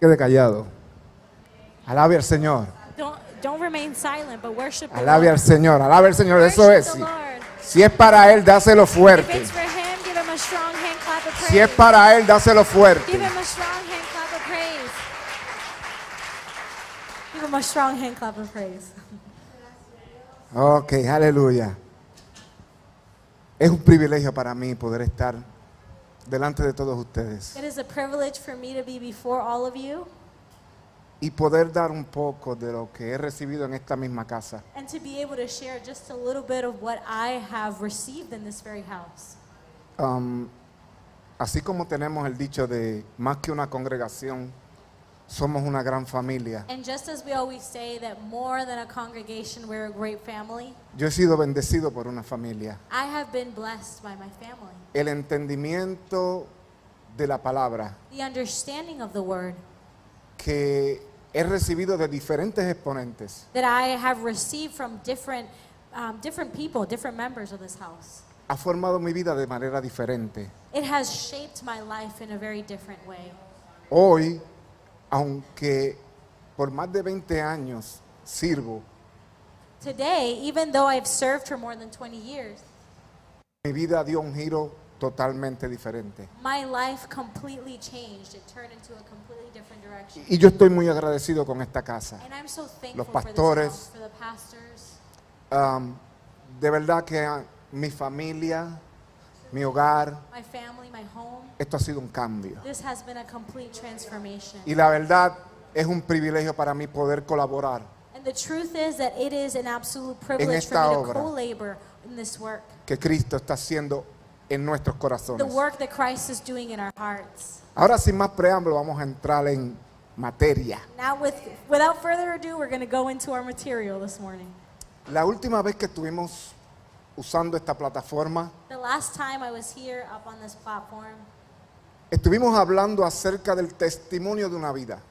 quede callado. Alabe al Señor. Don't don't remain silent, but worship Alabe al. Señor. Alabe al Señor. Eso es. Si, si es para Él, dáselo fuerte. him, hand. Si es para Él, dáselo fuerte. Give him a strong hand clap of praise. Give him a strong hand clap of praise. Ok, aleluya. Es un privilegio para mí poder estar delante de todos ustedes It is a privilege for me to be before all of you y poder dar un poco de lo que he recibido en esta misma casa. and to be able to share just a little bit of what I have received in this very house. Um, así como tenemos el dicho de más que una congregación, somos una gran familia. And just as we always say that more than a congregation, we're a great family, Yo he sido bendecido por una familia. I have been blessed by my family. El entendimiento de la palabra The understanding of the word que he recibido de diferentes exponentes that I have received from different, um, different people, different members of this house. ha formado mi vida de manera diferente. It has shaped my life in a very different way. Hoy, aunque por más de 20 años sirvo, Today, even though I've served for more than 20 years, mi vida dio un giro totalmente diferente. my life completely changed. It turned into a completely different direction. Y yo estoy muy agradecido con esta casa. And I'm so thankful Los for this pastores. house, for the pastors. Um, de verdad que ah, mi familia, mi hogar, my family, my home. esto ha sido un cambio. This has been a complete transformation. Y la verdad es un privilegio para mí poder colaborar, And the truth is that it is an absolute privilege for esta me to obra. co-labor in this work. que Cristo está haciendo en nuestros The corazones. work that Christ is doing in our hearts. Ahora sin más preámbulo vamos a entrar en materia. Now with without further ado, we're going to go into our material this morning. La última vez que estuvimos usando esta plataforma, The last time I was here up on this platform, estuvimos hablando acerca del testimonio de una vida,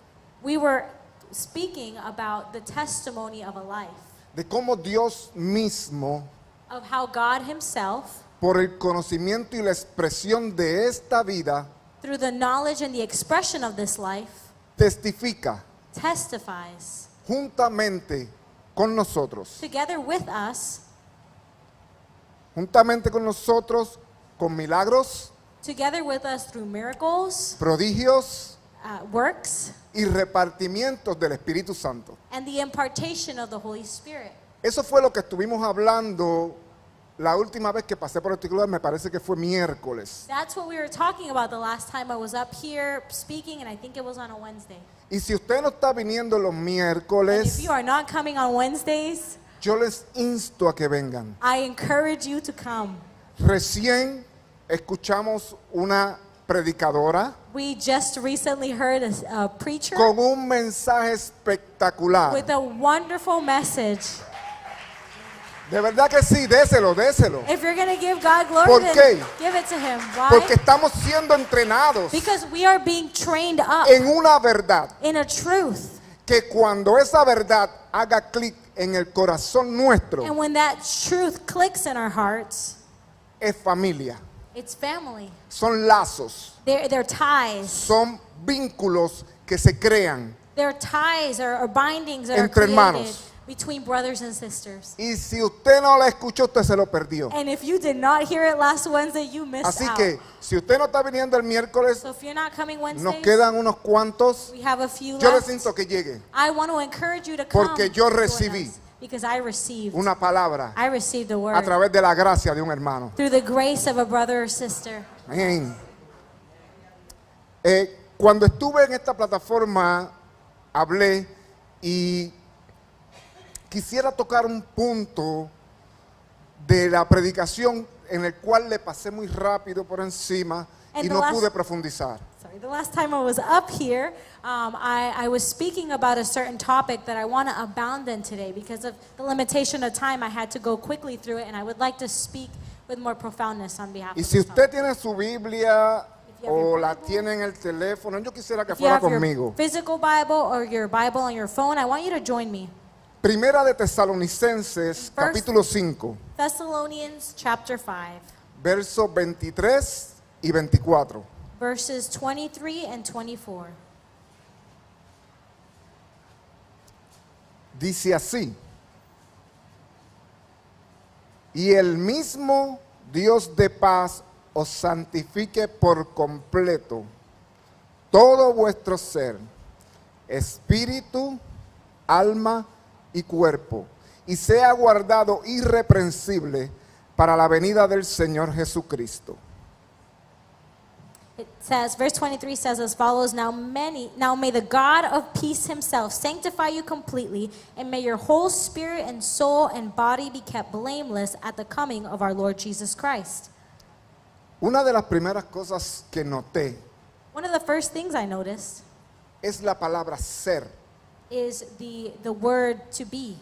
we were speaking about the testimony of a life, de cómo Dios mismo, of how God himself, por el conocimiento y la expresión de esta vida, through the knowledge and the expression of this life, testifica testifies juntamente con nosotros, together with us, juntamente con nosotros, con milagros, together with us through miracles, prodigios uh, works, y repartimientos del Espíritu Santo. and the impartation of the Holy Spirit. Eso fue lo que estuvimos hablando la última vez que pasé por el titular, me parece que fue miércoles. That's what we were talking about the last time I was up here speaking, and I think it was on a Wednesday. Y si usted no está viniendo los And if miércoles, you are not coming on Wednesdays, yo les insto a que vengan. I encourage you to come. Recién escuchamos una predicadora We just recently heard a, a preacher con un mensaje espectacular. with a wonderful message. De verdad que sí, déselo, déselo. If you're going to give God glory, ¿Por then qué? give it to Him. Why? Porque estamos siendo entrenados Because we are being trained up en una verdad in a truth. que cuando esa verdad haga clic en el corazón nuestro, And when that truth clicks in our hearts, es familia. it's family. Son lazos, They're, they're ties. son vínculos que se crean. They're ties or, or bindings that Entre are created hermanos. Between brothers and sisters. Y si usted no la escuchó, usted se lo perdió. And if you did not hear it last Wednesday, you missed Así out. que si usted no está viniendo el miércoles, so if you're not coming nos quedan unos cuantos. we have a few Yo les left. insto que llegue I want to encourage you to come Porque yo join recibí us, because I received una palabra I received the word a través de la gracia de un hermano. through the grace of a brother or sister. Amén. Eh, cuando estuve en esta plataforma, hablé y quisiera tocar un punto de la predicación en el cual le pasé muy rápido por encima y And the no last- pude profundizar. Sorry, the last time I was up here, um, I, I was speaking about a certain topic that I want to abound in today because of the limitation of time. I had to go quickly through it, and I would like to speak with more profoundness on behalf Y of si usted tiene su Biblia o la tiene en el teléfono, yo quisiera que fuera have your conmigo. physical Bible or your Bible on your phone, I want you to join me. Primera de Tesalonicenses, First- capítulo 5, Thessalonians chapter 5, versos 23 y 24. verses 23 and 24. dice así. Y el mismo Dios de paz os santifique por completo todo vuestro ser, espíritu, alma y cuerpo, y sea guardado irreprensible para la venida del Señor Jesucristo. It says, verse 23 says as follows Now, many, now may the God of peace himself sanctify you completely, and may your whole spirit and soul and body be kept blameless at the coming of our Lord Jesus Christ. Una de las primeras cosas que noté One of the first things I noticed es la palabra ser, is the, the word to be.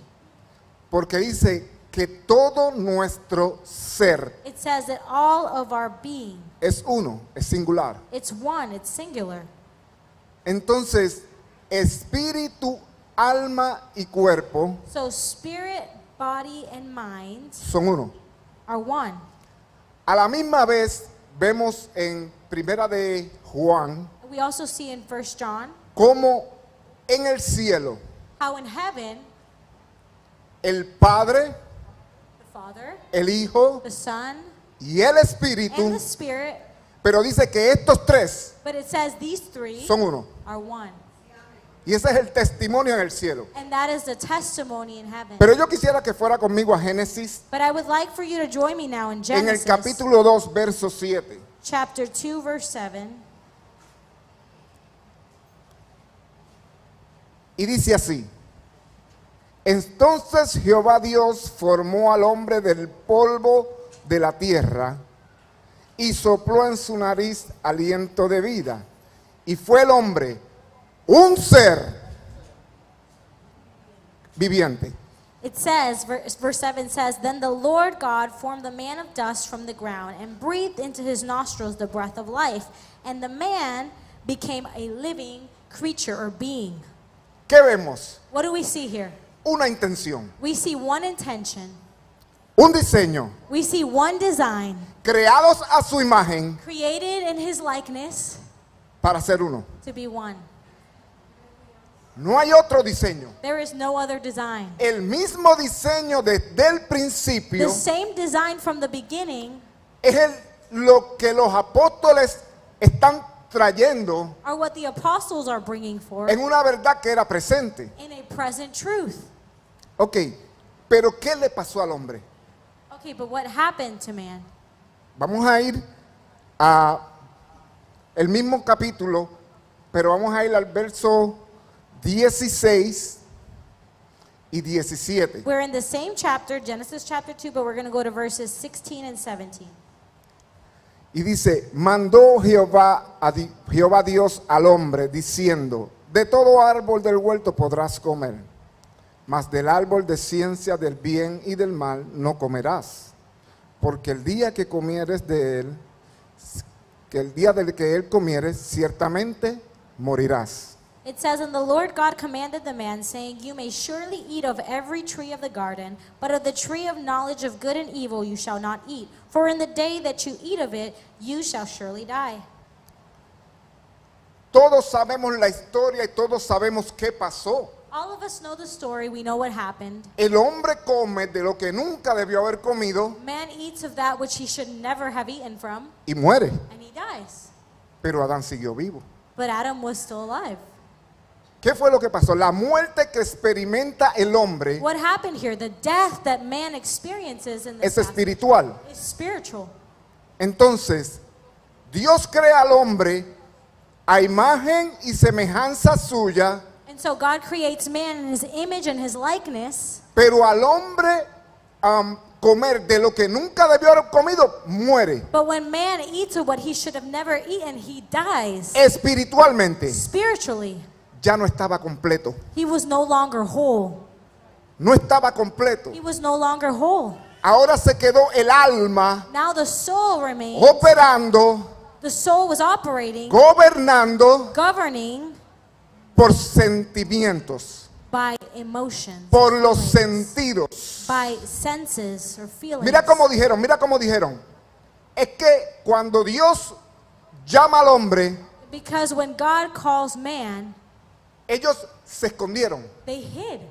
porque dice que todo nuestro ser It says that all of our being, es uno, es singular. it's one, it's singular. Entonces, espíritu, alma y cuerpo So spirit, body, and mind son uno. are one. A la misma vez vemos en Primera de Juan We also see in 1 John cómo en el cielo how in heaven, el Padre, the Father, el Hijo the Son, y el and Espíritu, the Spirit, pero dice que estos tres but it says these three son uno. are one. Y ese es el testimonio en el cielo. And that is the testimony in heaven. Pero yo quisiera que fuera conmigo a Génesis But I would like for you to join me now in en el Genesis capítulo 2, verso 7. chapter 2, verse 7. Y dice así, entonces Jehová Dios formó al hombre del polvo de la tierra y sopló en su nariz aliento de vida. Y fue el hombre un ser viviente. It says, verse, verse 7 says, Then the Lord God formed the man of dust from the ground and breathed into his nostrils the breath of life. And the man became a living creature or being. ¿Qué vemos? What do we see here? Una intención, We see one intention, un diseño, we see one design, creados a su imagen created in his likeness para ser uno. to be one. No hay otro diseño. There is no other design. El mismo diseño desde el The principio same design from the beginning es el- lo que los apóstoles están trayendo are what the apostles are bringing forth en una verdad que era presente. in a present truth. Ok, pero ¿qué le pasó al hombre? Okay, but what happened to man? Vamos a ir a el mismo capítulo, pero vamos a ir al verso 16 y 17. We're in the same chapter, Genesis chapter 2, but we're going to go to verses 16 and 17. Y dice, mandó Jehová, a Di- Jehová Dios al hombre diciendo, de todo árbol del huerto podrás comer, mas del árbol de ciencia del bien y del mal no comerás, porque el día que comieres de él, que el día del que él comieres, ciertamente morirás. It says, And the Lord God commanded the man, saying, You may surely eat of every tree of the garden, but of the tree of knowledge of good and evil you shall not eat. For in the day that you eat of it, you shall surely die. Todos sabemos la historia y todos sabemos qué pasó. All of us know the story, we know what happened. El hombre come de lo que nunca debió haber comido Man eats of that which he should never have eaten from, y muere, and he dies. pero Adán siguió vivo. But Adam was still alive. ¿Qué fue lo que pasó? La muerte que experimenta el hombre What happened here? The death that man experiences in this es passage espiritual. is spiritual. Entonces, Dios crea al hombre a imagen y semejanza suya, And so God creates man in his image and his likeness, pero al hombre am, comer de lo que nunca debió haber comido, muere but when man eats of what he should have never eaten, he dies. espiritualmente. Spiritually, Ya no estaba completo. he was no longer whole. No estaba completo. He was no longer whole. Ahora se quedó el alma Now the soul remained. operando, The soul was operating, gobernando governing por sentimientos, by emotions, por los feelings, sentidos. by senses or feelings. Mira cómo dijeron, mira cómo dijeron. Es que cuando Dios llama al hombre, Because when God calls man, ellos se escondieron. they hid.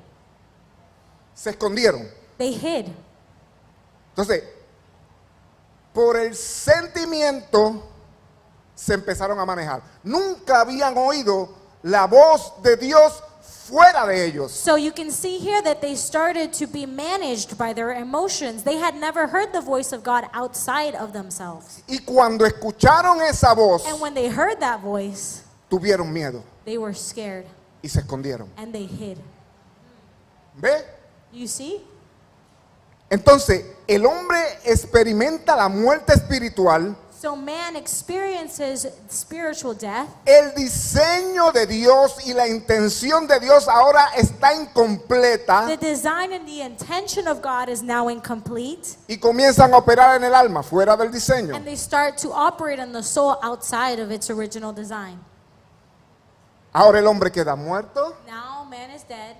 se escondieron. They hid. Entonces, por el sentimiento se empezaron a manejar. Nunca habían oído la voz de Dios fuera de ellos. So you can see here that they started to be managed by their emotions. They had never heard the voice of God outside of themselves. Y cuando escucharon esa voz, And when they heard that voice, tuvieron miedo they were scared y se escondieron. and they hid. ¿Ve? You see? Entonces, el hombre experimenta la muerte espiritual. So man experiences spiritual death. El diseño de Dios y la intención de Dios ahora está incompleta The design and the intention of God is now incomplete. y comienzan a operar en el alma, fuera del diseño. And they start to operate on the soul outside of its original design. Ahora el hombre queda muerto, Now man is dead.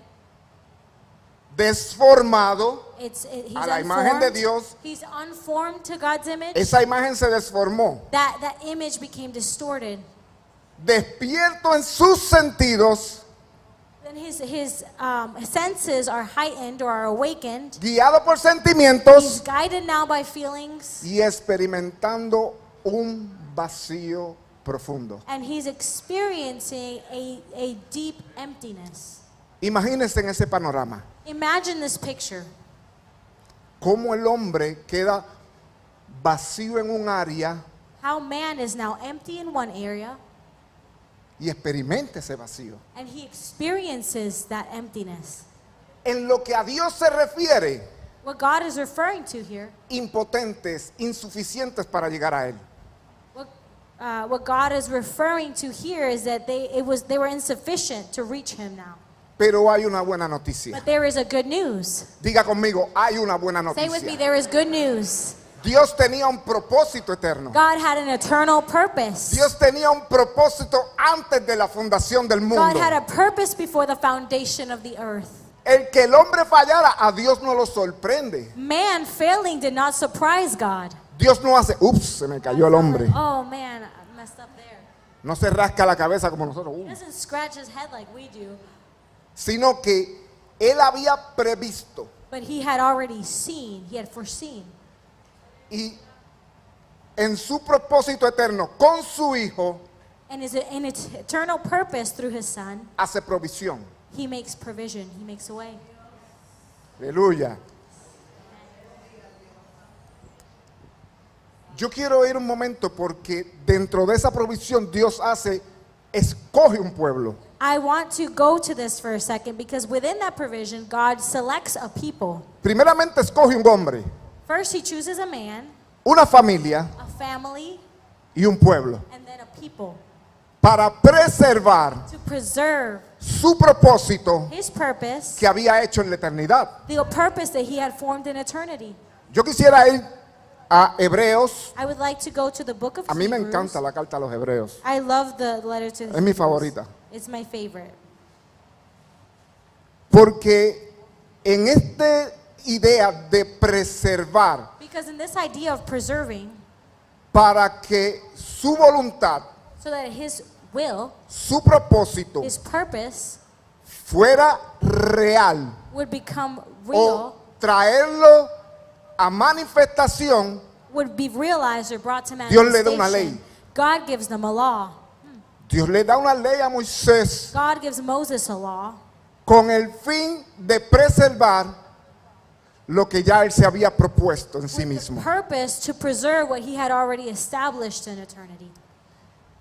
desformado. It's, it, he's A la imagen de unformed. Dios. He's unformed to God's image. Esa imagen se desformó. that, that image became distorted. Despierto en sus sentidos, Then his, his um, senses are heightened or are awakened. guiado por He's sentimientos guided now by feelings. y experimentando un vacío profundo. And he's experiencing a, a deep emptiness. Imagínense en ese panorama, Imagine this picture. cómo el hombre queda vacío en un área How man is now empty in one area y experimenta ese vacío. and he experiences that emptiness. En lo que a Dios se refiere, What God is referring to here, impotentes, insuficientes para llegar a Él. What, uh, what God is referring to here is that they, it was, they were insufficient to reach him now. Pero hay una buena noticia. But there is a good news. Diga conmigo, hay una buena Say with me, noticia. there is good news. Dios tenía un propósito eterno. God had an eternal purpose. Dios tenía un propósito antes de la fundación del God mundo. had a purpose before the foundation of the earth. El que el hombre fallara, a Dios no lo sorprende. Man failing did not surprise God. Dios no hace, ups, se me cayó el hombre. Oh man, I messed up there. No se rasca la cabeza como nosotros, He uh, doesn't scratch his head like we do, sino que él había previsto but he had already seen, he had foreseen. y en su propósito eterno con su hijo And is in its eternal purpose through his son, hace provisión. he makes provision, he makes a way. Aleluya. Yo quiero ir un momento porque dentro de esa provisión Dios hace, escoge un pueblo. I want to go to this for a second because within that provision, God selects a people. Primeramente escoge un hombre, First, he chooses a man, una familia a family, y un pueblo and then a people para preservar to preserve su propósito his purpose, que había hecho en la eternidad. the purpose that he had formed in eternity. Yo quisiera ir a Hebreos. I would like to go to the book of A mí me Hebrews. encanta la carta a los Hebreos. I love the letter to the Es mi Hebrews. favorita. It's my favorite. Porque en esta idea de preservar Because in this idea of preserving, para que su voluntad, so that his will, su propósito his purpose, fuera real would become o real, traerlo a manifestación, would be realized or brought to Dios le da una ley. God gives them a law. Dios le da una ley a Moisés God gives Moses a law con el fin de preservar lo que ya él se había propuesto en sí with the mismo. purpose to preserve what he had already established in eternity.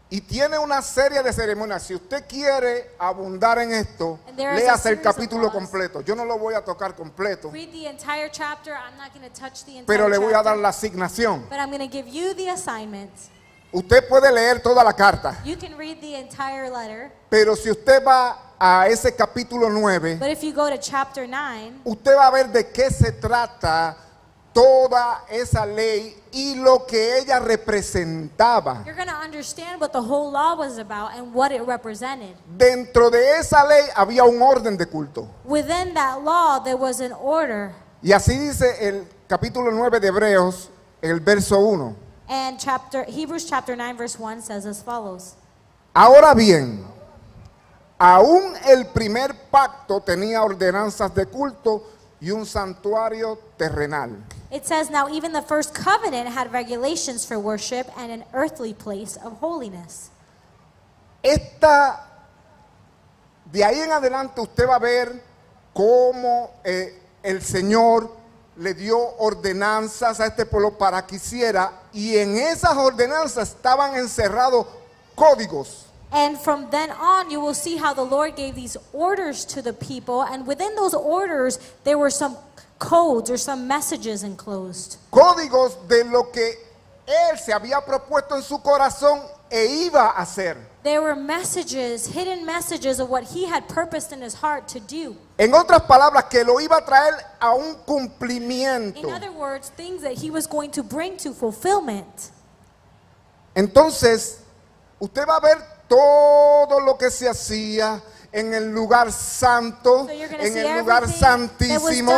Y tiene una serie de ceremonias. Si usted quiere abundar en esto, léase el capítulo completo. Yo no lo voy a tocar completo, Read the entire chapter. I'm not going to touch the entire pero le voy a dar la asignación. but I'm going to give you the assignment. Usted puede leer toda la carta, You can read the entire letter, pero si usted va a ese capítulo 9, but if you go to chapter 9, usted va a ver de qué se trata toda esa ley y lo que ella representaba. you're going to understand what the whole law was about and what it represented. Dentro de esa ley había un orden de culto. Within that law, there was an order. Y así dice el capítulo 9 de Hebreos, el verso 1. And chapter Hebrews chapter 9 verse 1 says as follows. Ahora bien, aún el primer pacto tenía ordenanzas de culto y un santuario terrenal. It says, Now even the first covenant had regulations for worship and an earthly place of holiness. Esta, de ahí en adelante usted va a ver cómo eh, el Señor le dio ordenanzas a este pueblo para que hiciera y en esas ordenanzas estaban encerrados códigos. And from then on, you will see how the Lord gave these orders to the people, and within those orders, there were some codes or some messages enclosed. Códigos de lo que él se había propuesto en su corazón e iba a hacer. There were messages, hidden messages of what he had purposed in his heart to do. En otras palabras, que lo iba a traer a un cumplimiento. In other words, things that he was going to bring to fulfillment. Entonces, usted va a ver todo lo que se hacía en el lugar santo, So en el lugar santísimo.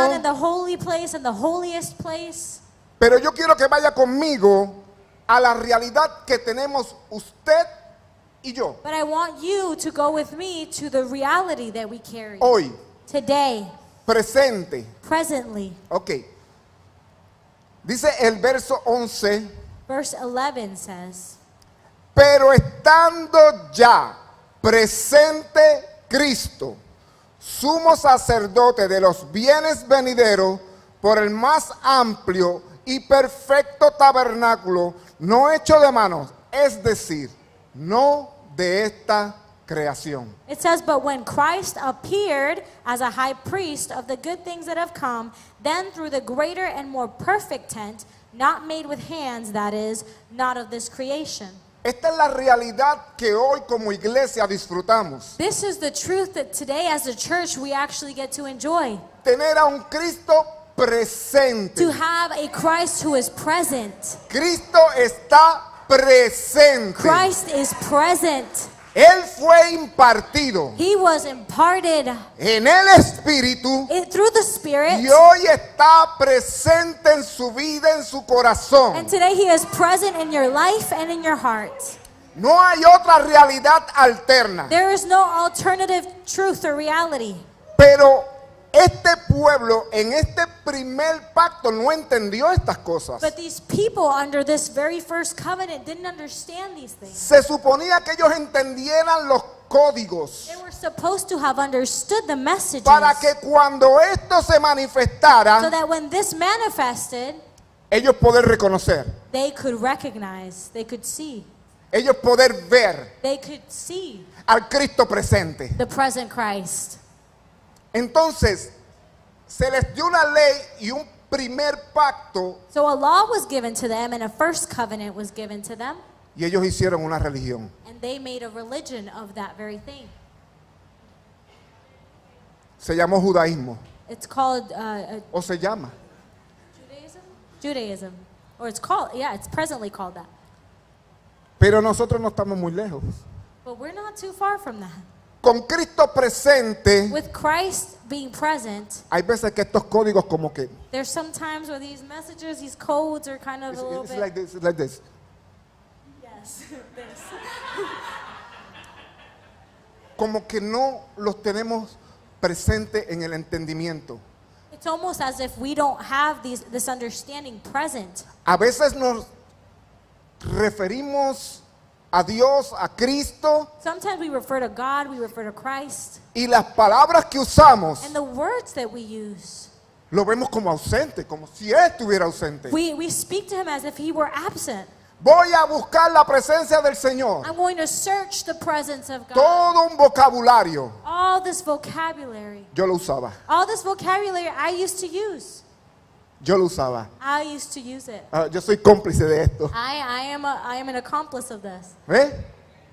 place and the holiest place. Pero yo quiero que vaya conmigo a la realidad que tenemos usted y yo But I want you to go with me to the reality that we carry hoy, today, presente. presently. Ok. Dice el verso 11. Verse 11 says, Pero estando ya presente Cristo, sumo sacerdote de los bienes venideros, por el más amplio y perfecto tabernáculo, no hecho de manos, es decir, no de esta creación. It says, But when Christ appeared as a high priest of the good things that have come, then through the greater and more perfect tent, not made with hands, that is, not of this creation. Esta es la realidad que hoy como iglesia disfrutamos. This is the truth that today, as a church, we actually get to enjoy. Tener a un Cristo presente. To have a Christ who is present. Cristo está presente. Christ is present. Él fue impartido He was imparted en el Espíritu it, through the Spirit. y hoy está presente en su vida, en su corazón. And today he is present in your life and in your heart. No hay otra realidad alterna. There is no alternative truth or reality. Pero este pueblo en este primer pacto no entendió estas cosas. But these people under this very first covenant didn't understand these things. Se suponía que ellos entendieran los códigos They were supposed to have understood the messages para que cuando esto se so manifestara, that when this manifested, ellos poder reconocer, they could recognize, they could see, ellos poder ver they could see al Cristo presente. the present Christ. Entonces, se les dio una ley y un primer pacto So a law was given to them and a first covenant was given to them, y ellos hicieron una religión. and they made a religion of that very thing. Se llamó judaísmo It's called uh, uh, o se llama. Judaism? Judaism. Or it's called, yeah, it's presently called that. Pero nosotros no estamos muy lejos. But we're not too far from that. Con Cristo presente, With Christ being present, hay veces que estos códigos como que there's some times where these messages, these codes are kind of it's, a little it's bit. like this, it's like this. yes, this. Como que no los tenemos presente en el entendimiento. It's almost as if we don't have these, this understanding present. A veces nos referimos a Dios, a Cristo, Sometimes we refer to God, we refer to Christ, y las palabras que usamos and the words that we use, lo vemos como ausente, como si Él estuviera ausente. we, we speak to Him as if He were absent. Voy a buscar la presencia del Señor. I'm going to search the presence of God. Todo un vocabulario All this vocabulary, yo lo usaba. all this vocabulary I used to use. Yo lo usaba. I used to use it. Ah, yo soy cómplice de esto. I, I, am a, I am an accomplice of this.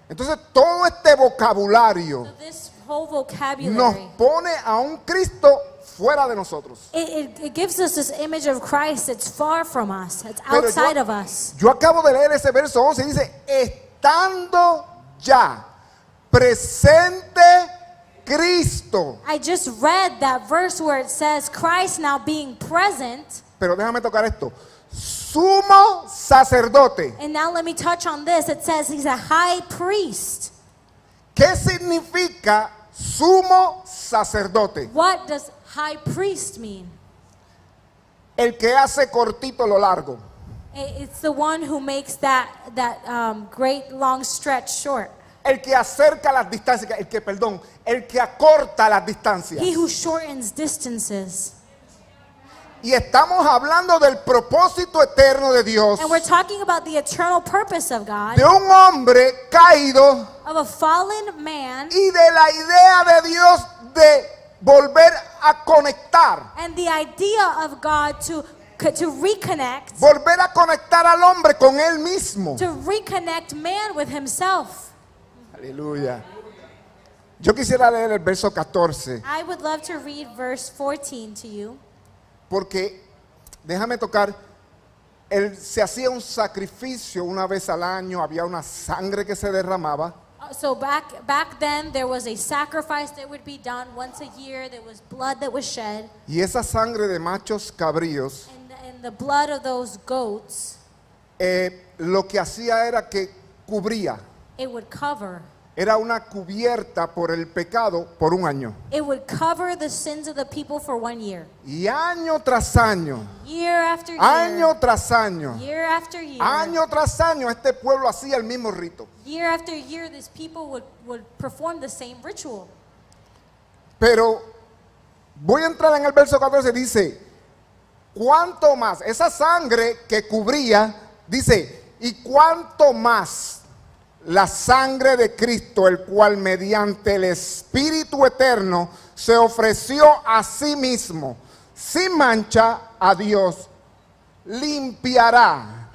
Entonces todo este vocabulario So this whole nos vocabulary, pone a un Cristo fuera de nosotros. it, it, it gives us this image of Christ that's far from us, it's Pero outside yo- of us. Yo acabo de leer ese verso 11 y dice, estando ya presente Cristo. I just read that verse where it says Christ now being present. Pero déjame tocar esto. Sumo sacerdote. And now let me touch on this. It says he's a high priest. ¿Qué significa sumo sacerdote? What does high priest mean? el que hace cortito lo largo. It's the one who makes that, that um, great long stretch short. El que acerca las distancias, el que, perdón, el que acorta las distancias. He who shortens distances. Y estamos hablando del propósito eterno de Dios, And we're talking about the eternal purpose of God, de un hombre caído of a fallen man, y de la idea de Dios de volver a conectar, and the idea of God to, to reconnect, volver a conectar al hombre con él mismo. to reconnect man with himself. Aleluya. Yo quisiera leer el verso 14, I would love to read verse 14 to you. porque déjame tocar, él se hacía un sacrificio una vez al año, había una sangre que se derramaba. Uh, So back back then there was a sacrifice that would be done once a year. There was blood that was shed, Y esa sangre de machos cabríos and the, and the blood of those goats eh, lo que hacía era que cubría, it would cover. Era una cubierta por el pecado por un año. It would cover the sins of the people for one year, Y año tras año, year after year, año tras año, year after year, año tras año, este pueblo hacía el mismo rito. year after year. These people would would perform the same ritual. Pero voy a entrar en el verso 14, dice, ¿cuánto más? Esa sangre que cubría, dice, ¿y cuánto más la sangre de Cristo, el cual mediante el Espíritu Eterno se ofreció a sí mismo, sin mancha a Dios, limpiará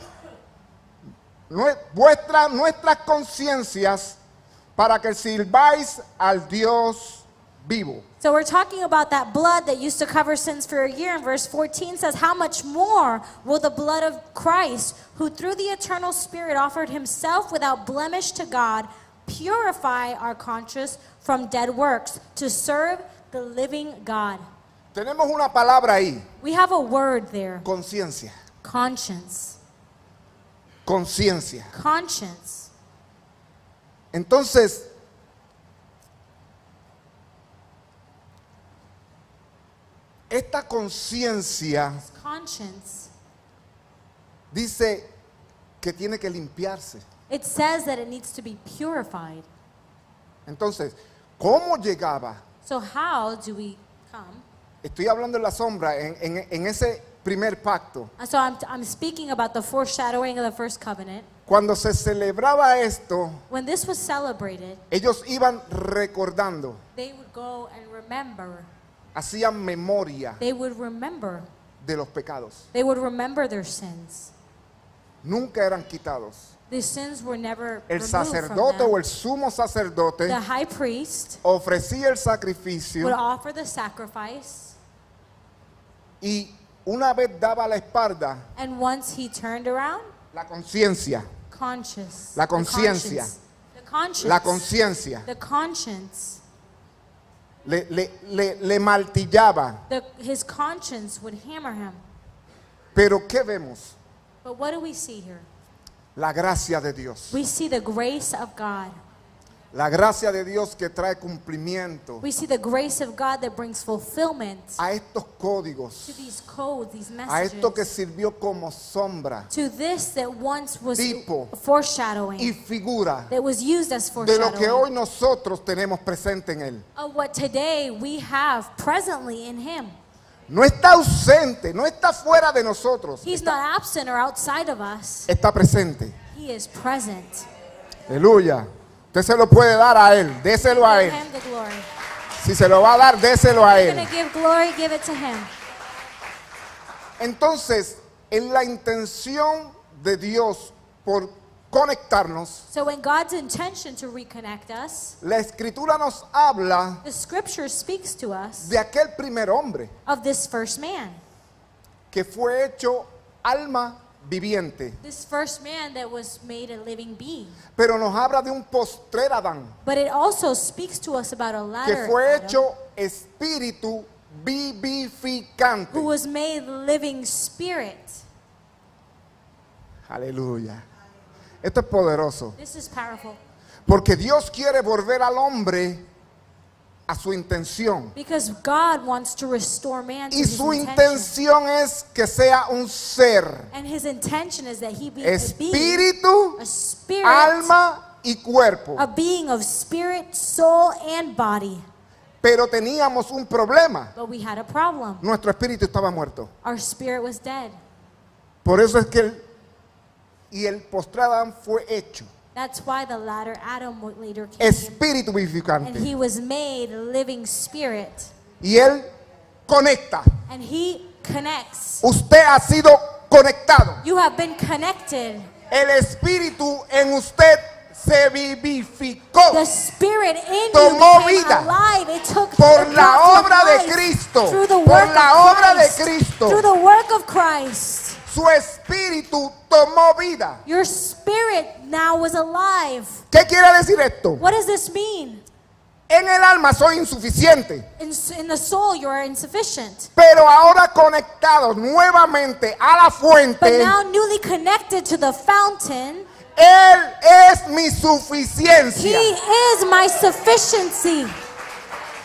vuestra- nuestras conciencias para que sirváis al Dios vivo? So we're talking about that blood that used to cover sins for a year. And verse 14 says, How much more will the blood of Christ, who through the eternal Spirit offered himself without blemish to God, purify our conscience from dead works to serve the living God? Tenemos una palabra ahí, We have a word there conciencia, conscience. conciencia. Conscience. Entonces, esta conciencia dice que tiene que limpiarse. It says that it needs to be purified. Entonces, ¿cómo llegaba? So, how do we come? Estoy hablando en la sombra, en, en- en ese primer pacto. Uh, So, I'm, I'm speaking about the foreshadowing of the first covenant. Cuando se celebraba esto, When this was celebrated, ellos iban recordando, they would go and remember. Hacían memoria They would remember. de los pecados. They would remember their sins. Nunca eran quitados. The sins were never El removed from sacerdote o them. el sumo sacerdote The high priest ofrecía el would sacrificio offer the sacrifice, y una vez daba la espalda, and once he turned around, la conciencia, conscious. La the conciencia. conscience, The conscience. la conciencia, The conscience. Le, le- le- le martillaba. The, his conscience would hammer him. Pero ¿qué vemos? But what do we see here? La gracia de Dios. We see the grace of God. La gracia de Dios que trae cumplimiento We see the grace of God that brings fulfillment a estos códigos, to these codes, these a esto que messages, sirvió como sombra to this that once was Tipo foreshadowing, y figura that was used as de lo que hoy foreshadowing nosotros tenemos presente en Él. of what today we have presently in Him. No está ausente, no está fuera de nosotros, He's not absent or outside of us, está presente. He is present. Aleluya. Usted se lo puede dar a Él, déselo a Él. Si se lo va a dar, déselo a Él. Entonces, en la intención de Dios por conectarnos, So, when God's intention to reconnect us, la escritura nos habla the scripture speaks to us de aquel primer hombre of this first man. que fue hecho alma viviente, This first man that was made a living being. pero nos habla de un postrer Adán But it also speaks to us about a que latter fue Adam hecho espíritu vivificante. who was made living spirit. Aleluya. Esto es poderoso. This is powerful. Porque Dios quiere volver al hombre a su intención. Because God wants to restore man to Y su intención es que sea un ser, And his intention is that he be a being, espíritu, a spirit, alma y cuerpo. a being of spirit, soul, and body. Pero teníamos un problema. But we had a problem. Nuestro espíritu estaba muerto. Our spirit was dead. Por eso es que el, y el fue hecho That's why the latter Adam later came. espíritu And he was made a living spirit. Y él conecta. And he connects. Usted ha sido conectado. You have been connected. El espíritu en usted se vivificó The spirit in Tomó you vida alive. It took por la obra de life Cristo. Through the Por work la of obra de Christ. Cristo. Through the work of Christ. Su espíritu tomó vida. Your spirit now was alive. ¿Qué quiere decir esto? What does this mean? En el alma soy insuficiente, In, in the soul, you are insufficient. pero ahora conectados nuevamente a la But fuente, now, newly connected to the fountain, Él es mi He suficiencia. is my sufficiency.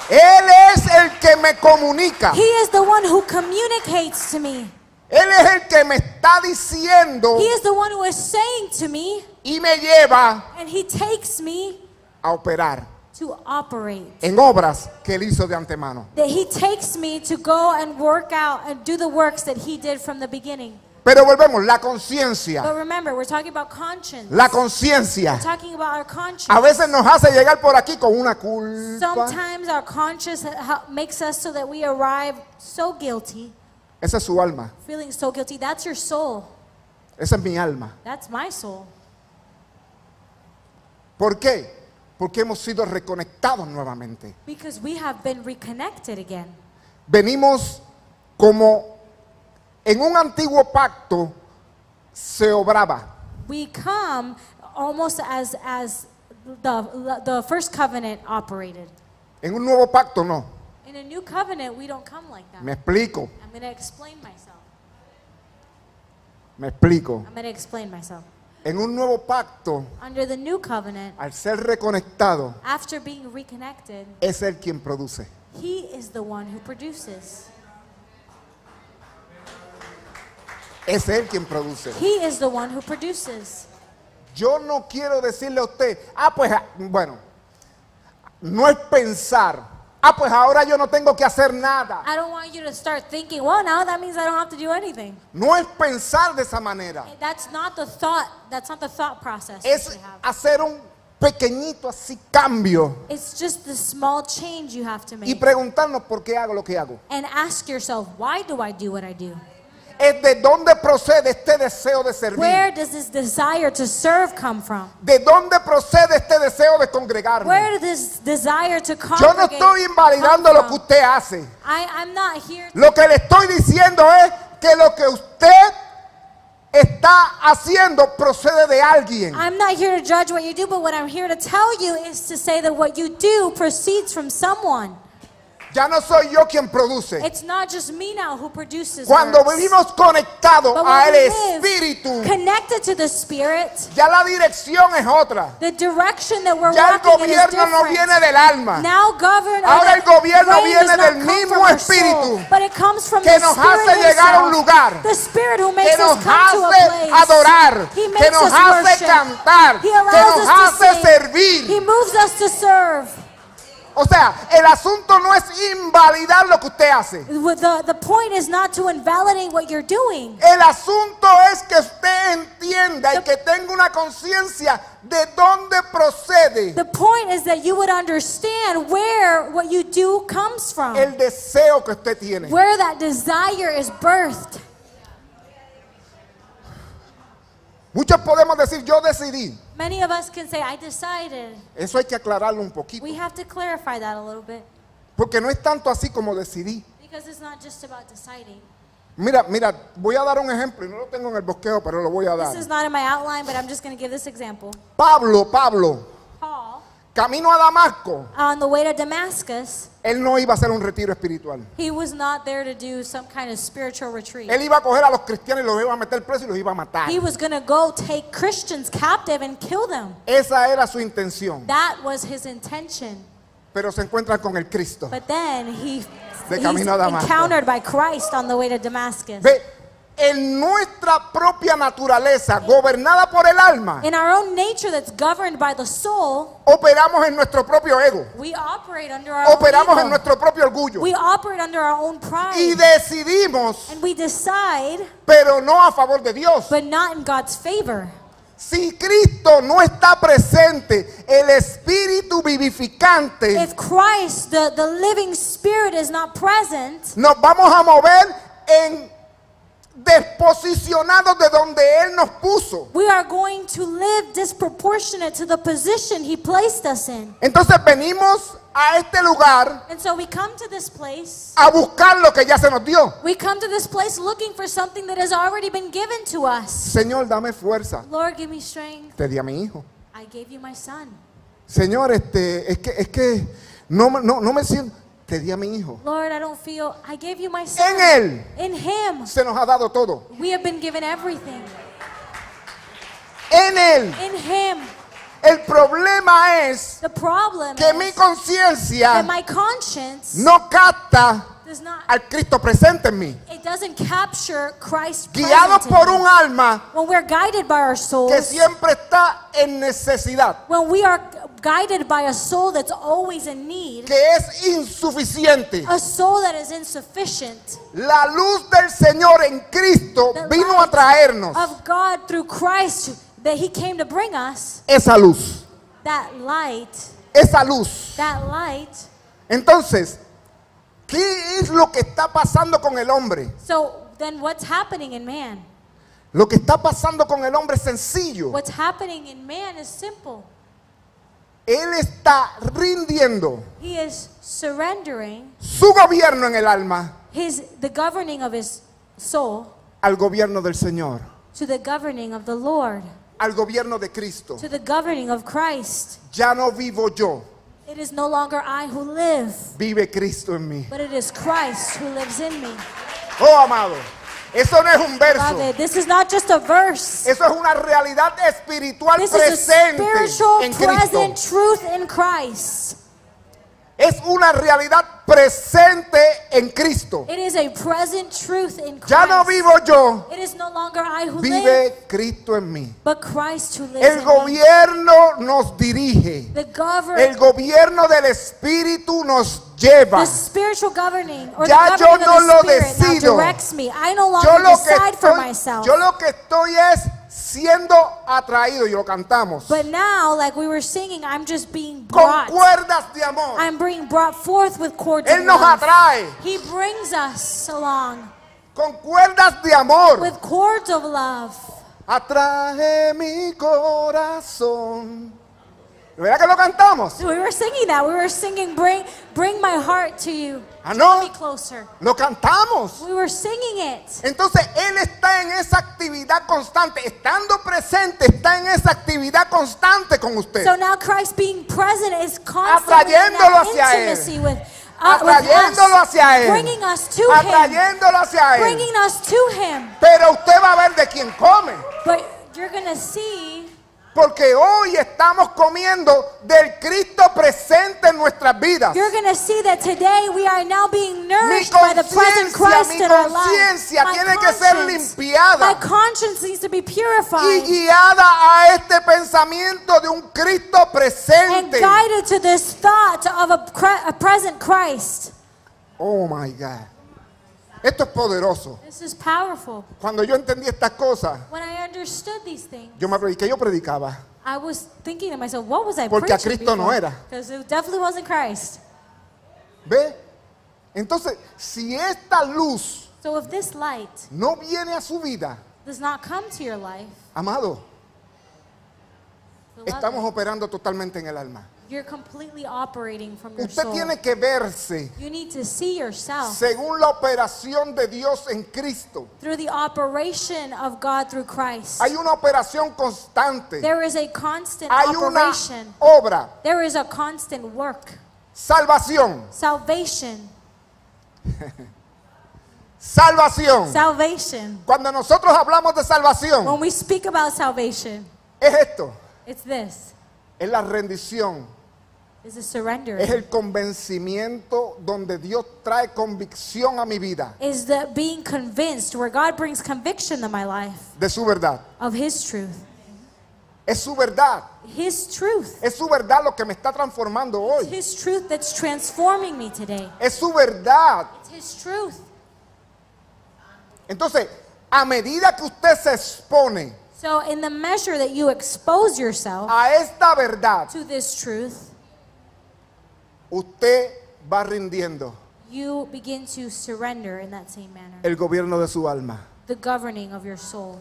Él es el que me comunica. He is the one who communicates to me. Él es el que me está diciendo He is the one who is saying to me, y me lleva and He takes me a operar to operate. en obras que Él hizo de antemano. That He takes me to go and work out and do the works that He did from the beginning. Pero volvemos, la conciencia, But remember, we're talking about conscience. la conciencia We're talking about our conscience. a veces nos hace llegar por aquí con una culpa. Sometimes our conscience makes us so that we arrive so guilty, Esa es su alma, feeling so guilty. That's your soul. esa es mi alma. That's my soul. ¿Por qué? Porque hemos sido reconectados nuevamente. Because we have been reconnected again. Venimos como en un antiguo pacto se obraba. We come almost as as the the first covenant operated. En un nuevo pacto no. In a new covenant, we don't come like that. Me explico, I'm going to explain myself. me explico. I'm going to explain myself. En un nuevo pacto, Under the new covenant, al ser reconectado, after being reconnected, es Él quien produce. he is the one who produces. Es Él quien produce. He is the one who produces. Yo no quiero decirle a usted, ah, pues, ah, bueno, no es pensar, ah, pues ahora yo no tengo que hacer nada. I don't want you to start thinking, well, now that means I don't have to do anything. No es pensar de esa manera. That's not the thought. That's not the thought process. Es hacer un pequeñito así cambio It's just the small change you have to y make. preguntarnos por qué hago lo que hago. And ask yourself, why do I do what I do? Es de dónde procede este deseo de servir. Where does this desire to serve come from? ¿De dónde procede este deseo de congregarme? Where does this desire to Yo no estoy invalidando come lo que from? usted hace. I, I'm not here. Lo que le estoy diciendo es que lo que usted está haciendo procede de alguien. I'm not here to judge what you do, but what I'm here to tell you is to say that what you do proceeds from someone. Ya no soy yo quien produce. It's not just me now who produces. Cuando works. vivimos conectados But a when el we live Espíritu, connected to the Spirit, ya la dirección es otra. the direction that we're Ya el gobierno no viene del alma. Now govern Ahora el gobierno viene del mismo Espíritu soul, but it comes from que the nos Spirit hace llegar a un lugar, the Spirit who que makes nos to a hace adorar, He que makes nos us hace worship. cantar, He que nos us to hace sing. servir. He moves us to serve. O sea, el asunto no es invalidar lo que usted hace. The, the point is not to invalidate what you're doing. El asunto es que usted entienda y que tenga una conciencia de dónde procede The point is that you would understand where what you do comes from. el deseo que usted tiene. Where that desire is birthed. Muchos podemos decir, yo decidí. Many of us can say, I decided. Eso hay que aclararlo un poquito. We have to clarify that a little bit Porque no es tanto así como decidí. because it's not just about deciding. Mira, mira, voy a dar un ejemplo y no lo tengo en el bosquejo, pero lo voy a dar. This is not in my outline, but I'm just going to give this example. Pablo, Pablo, camino a Damasco, on the way to Damascus, él no iba a hacer un retiro espiritual. he was not there to do some kind of spiritual retreat. Él iba a coger a los cristianos y los iba a meter presos y los iba a matar. He was going to go take Christians captive and kill them. Esa era su intención. That was his intention. pero se encuentran con el Cristo. But then he, De he's camino a Damasco. encountered by Christ on the way to Damascus. Ve, en nuestra propia naturaleza, gobernada por el alma, In our own nature that's governed by the soul, operamos en nuestro propio ego, we operate under our own operamos en ego. nuestro propio orgullo We operate under our own y pride. decidimos, And we decide, pero no a favor de Dios. but not in God's favor. Si Cristo no está presente, el Espíritu vivificante, If Christ, the, the living spirit, is not present, nos vamos a mover en desposicionados de donde Él nos puso. we are going to live disproportionate to the position He placed us in. Entonces venimos a este lugar And so we come to this place. a buscar lo que ya se nos dio. We come to this place looking for something that has already been given to us. Señor, dame fuerza. Lord, give me strength. Te di a mi hijo. I gave you my son. Señor, este, es que, es que no, no, no me siento. Te di a mi hijo. Lord, I don't feel. I gave you my son. En Él In Him, se nos ha dado todo. we have been given everything. En Él. In Him, El problema es the problem que mi conciencia that my conscience no capta does not. al Cristo presente en mí. It doesn't capture Christ Guiado present in por un alma When we're guided by our que souls, siempre está en necesidad, when we are guided by a soul that's always in need, que es insuficiente. a soul that is insufficient, La luz del Señor en Cristo the vino a light traernos of God through Christ that He came to bring us, esa luz, that light, esa luz. that light. Entonces, ¿qué es lo que está pasando con el hombre? So then what's happening in man? Lo que está pasando con el hombre es sencillo. What's happening in man is simple. Él está rindiendo He is surrendering su gobierno en el alma his the governing of his soul al gobierno del Señor, to the governing of the Lord, al gobierno de Cristo. to the governing of Christ. Ya no vivo yo, It is no longer I who live, vive Cristo en mí. but it is Christ who lives in me. Oh, amado, eso no es un verso. This is not just a verse. Eso es una realidad espiritual This is a presente spiritual en Cristo. present truth in Christ. Es una realidad presente en Cristo. It is a present truth in Christ. Ya no vivo yo, It is no longer I who live, vive Cristo en mí. but Christ who lives El in gobierno nos dirige. The El gobierno del Espíritu nos lleva. the spiritual governing or Ya the yo no of lo the now decido. me. I no longer lo, for myself. yo lo que estoy es siendo atraído y lo cantamos But now, like we were singing, I'm just being con brought. cuerdas de amor. I'm being brought forth with cords Él of nos love. atrae He brings us along con cuerdas de amor. with cords of love. Atrae mi corazón. ¿Verdad que lo cantamos? We were singing that. We were singing, "Bring, bring my heart to you. Ah, Draw no. me closer." Lo cantamos. We were singing it. Entonces Él está en esa actividad constante, estando presente, está en esa actividad constante con usted. So now Christ being present is constantly Atrayéndolo hacia Él. intimacy with, uh, atrayéndolo us, hacia Él. bringing us to Him, atrayéndolo hacia Él. bringing us to Him. Pero usted va a ver de quién come. But you're gonna see Porque hoy estamos comiendo del Cristo presente en nuestras vidas. You're going to see that today we are now being nourished by the present Christ mi in our lives. conciencia My tiene que ser conscience- limpiada. My conscience needs to be y purified guiada a este pensamiento de un Cristo and presente. guided to this thought of a, a present Christ. Oh my God. Esto es poderoso. This is powerful. Cuando yo entendí estas cosas, When I understood these things, yo me prediqué, yo predicaba. I was thinking to myself, what was I Porque a Cristo no era. Because it definitely wasn't Christ. ¿Ve? Entonces, si esta luz So if this light no viene a su vida, does not come to your life, amado, estamos operando totalmente en el alma. You're completely operating from your Usted soul. tiene que verse You need to see yourself según la operación de Dios en Cristo. through the operation of God through Christ. Hay una operación constante. There is a constant Hay una operation. obra. There is a constant work. Salvación. Salvation. Salvación. Salvation. Cuando nosotros hablamos de salvación, When we speak about salvation, es esto. it's this. Es la rendición is a surrender. Es el convencimiento donde Dios trae convicción a mi vida Is the being convinced where God brings conviction to my life de su verdad. of His truth. Es su verdad. His truth. Es su verdad lo que me está transformando hoy. His truth that's transforming me today. Es su verdad. It's His truth. Entonces, a medida que usted se expone So, in the measure that you expose yourself a esta verdad, to this truth, usted va rindiendo you begin to surrender in that same manner el gobierno de su alma. the governing of your soul.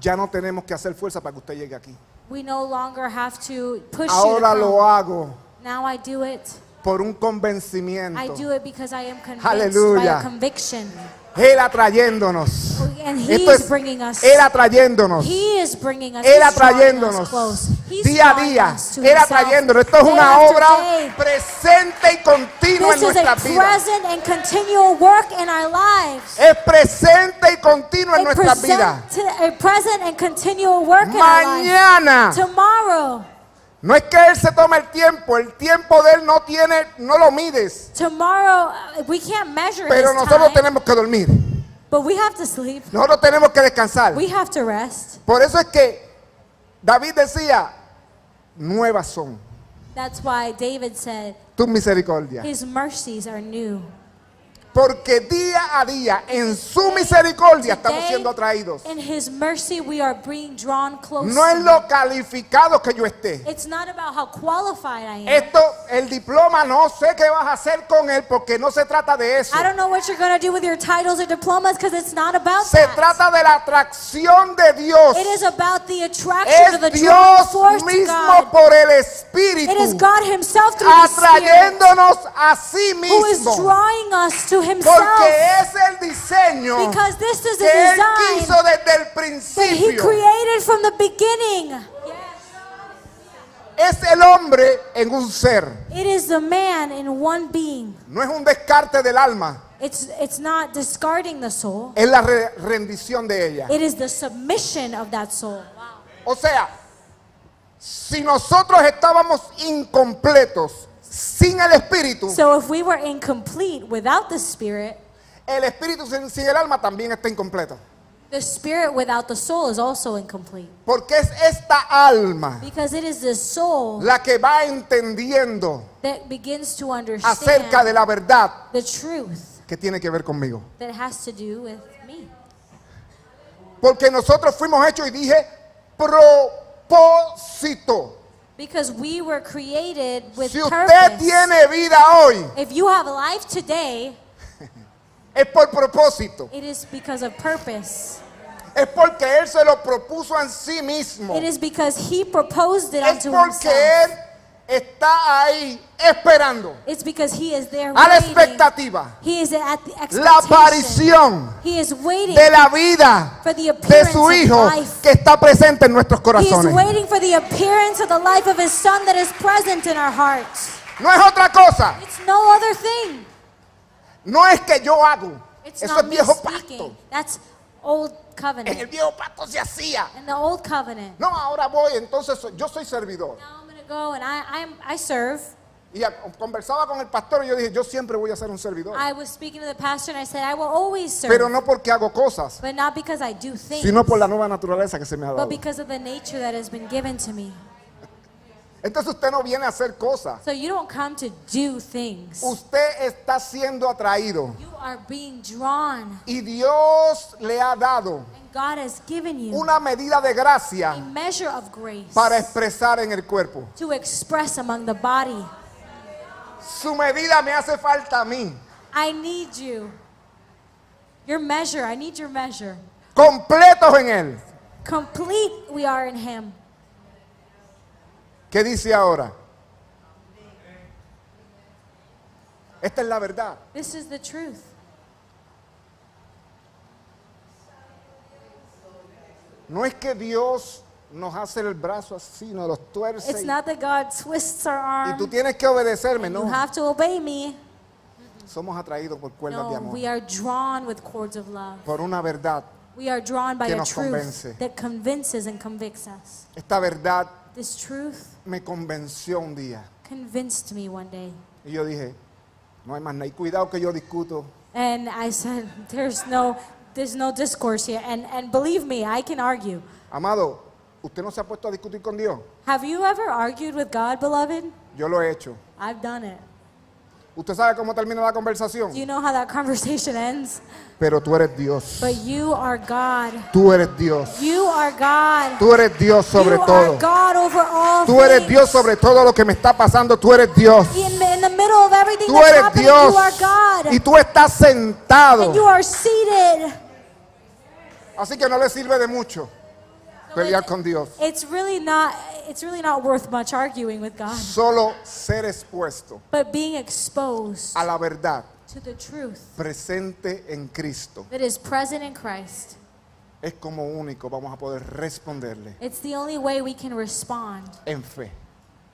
Ya no tenemos que hacer fuerza para que usted llegue aquí. We no longer have to push you. Ahora to lo come. hago Now I do it. por un I convencimiento. do it because I am convinced Aleluya. by a conviction. Él atrayéndonos. And He Esto es. Él atrayéndonos. He is bringing us. Él atrayéndonos día a día. Él atrayéndonos. Esto es una obra presente y continua en This is a nuestra vida. present and continual work in our lives. Es presente y continua en A nuestra vida. present, a present and continual work in our lives. Mañana. No es que Él se tome el tiempo. El tiempo de Él no tiene, no lo mides. tomorrow, uh, we can't measure Pero nosotros time, tenemos que dormir. but we have to sleep. Nosotros tenemos que descansar. We have to rest. Por eso es que David decía, nuevas son That's why David said, tus misericordias. His mercies are new. Porque día a día en su misericordia estamos siendo atraídos. In His mercy, we are being drawn. No es lo calificado que yo esté. It's not about how qualified I am. Esto, el diploma, no sé qué vas a hacer con él porque no se trata de eso. I don't know what you're going to do with your titles or diplomas because it's not about Se that. trata de la atracción de Dios. It is about the attraction of the Es Dios force mismo God. por el It is Espíritu God Himself through the Spirit atrayéndonos a sí who is mismo. drawing us to Porque Himself es el diseño because this is the que Él design quiso desde el that He principio. created from the beginning. Es el hombre en un ser. It is the man in one being. No es un descarte del alma. It's, it's not discarding the soul, Es la re- rendición de ella. it is the submission of that soul. O sea, si nosotros estábamos incompletos sin el Espíritu, So if we were incomplete without the Spirit, el Espíritu sin, sin el alma también está incompleto. the Spirit without the soul is also incomplete. Porque es esta alma Because it is the soul la que va entendiendo that begins to acerca de understand la verdad the truth que tiene que ver conmigo. that has to do with me. Porque nosotros fuimos hechos y dije propósito. Because we were created with Si usted purpose. tiene vida hoy, If you have life today, es por propósito. it is because of purpose. Es porque Él se lo propuso sí mismo. It is because He proposed it Es unto porque Himself. Él está ahí esperando It's because He is there a la expectativa He is at the la aparición He is waiting de la vida for the de appearance su of Hijo que está presente en nuestros He is corazones. waiting for the appearance of the life of His Son that is present in our hearts. No es otra cosa. It's no other thing. No es que yo hago. It's Eso es viejo pacto. That's old En el covenant. viejo pacto se hacía. In the old covenant. No, ahora voy, entonces yo soy servidor. To go and I, I'm, I serve. Y conversaba con el pastor y yo dije, yo siempre voy a ser un servidor. I was speaking to the pastor and I said, I will always serve. Pero no porque hago cosas, but not because I do things, sino por la nueva naturaleza que se me ha but dado. because of the nature that has been given to me. Entonces usted no viene a hacer cosas. So you don't come to do things. Usted está siendo atraído. You are being drawn. Y Dios le ha dado God has given you una medida de a gracia measure of grace para expresar en el cuerpo. to express among the body. Su medida me hace falta a mí. I need you. Your measure, I need your measure. Completos en Él. Complete we are in Him. ¿Qué dice ahora? Esta es la verdad. This is the truth. No es que Dios nos hace el brazo así, nos los tuerce. It's y- not that God twists our Y tú arm. tienes que obedecerme, You no. have to obey me. Somos atraídos por cuerdas de No, amor. we are drawn with cords of love. Por una verdad. We are drawn by Que a nos convence. that convinces and convicts us. Esta verdad This truth me convenció un día. convinced me one day. Y yo dije, no hay más nada. Y cuidado que yo discuto. And I said, there's no, there's no discourse here. And, and believe me, I can argue. Amado, ¿usted no se ha puesto a discutir con Dios? Have you ever argued with God, beloved? Yo lo he hecho. I've done it. ¿Usted sabe cómo termina la conversación? You know how that conversation ends? Pero tú eres Dios. But you are God. Tú eres Dios. You are God. Tú eres Dios sobre you todo. are God over all Tú eres things. Dios sobre todo lo que me está pasando. Tú eres Dios. In, in the middle of everything Tú that's eres happening, Dios. you are God. Y tú estás sentado. and you are seated. Así que no le sirve de mucho pelear con Dios. It's really not it's really not worth much arguing with God. Solo ser expuesto But being exposed a la verdad to the truth presente en Cristo that is present in Christ. es como único vamos a poder responderle It's the only way we can respond en fe,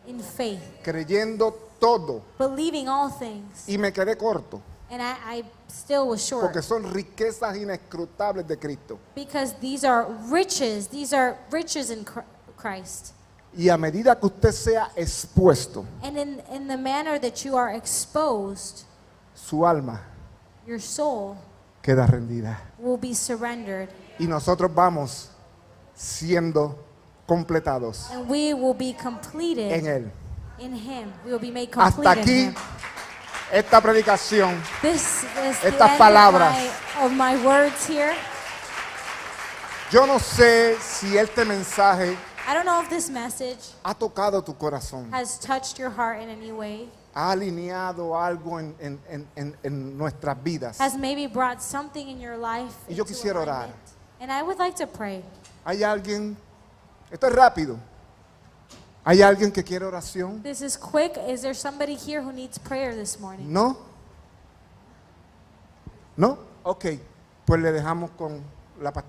in faith, creyendo todo. believing all things. Y me quedé corto And I, I still was short porque son riquezas inescrutables de Cristo. because these are riches. These are riches in Chr- Christ. Y a medida que usted sea expuesto, And in, in the manner that you are exposed, su alma your soul queda rendida. will be surrendered. Y nosotros vamos siendo completados And we will be completed en Él. in Him. We will be made complete Hasta in aquí Him. Esta predicación. This is the Estas end palabras. Of, my, of my words here. Yo no sé si este mensaje I don't know if this message ha tocado tu corazón, has touched your heart in any way, ha alineado algo en, en- en- en- en nuestras vidas. has maybe brought something in your life. Y yo into quisiera orar. alignment. And I would like to pray. Hay alguien, esto es rápido, hay alguien que quiere oración. This is quick. Is there somebody here who needs prayer this morning? ¿No? ¿No? Ok, pues le dejamos con la pastora.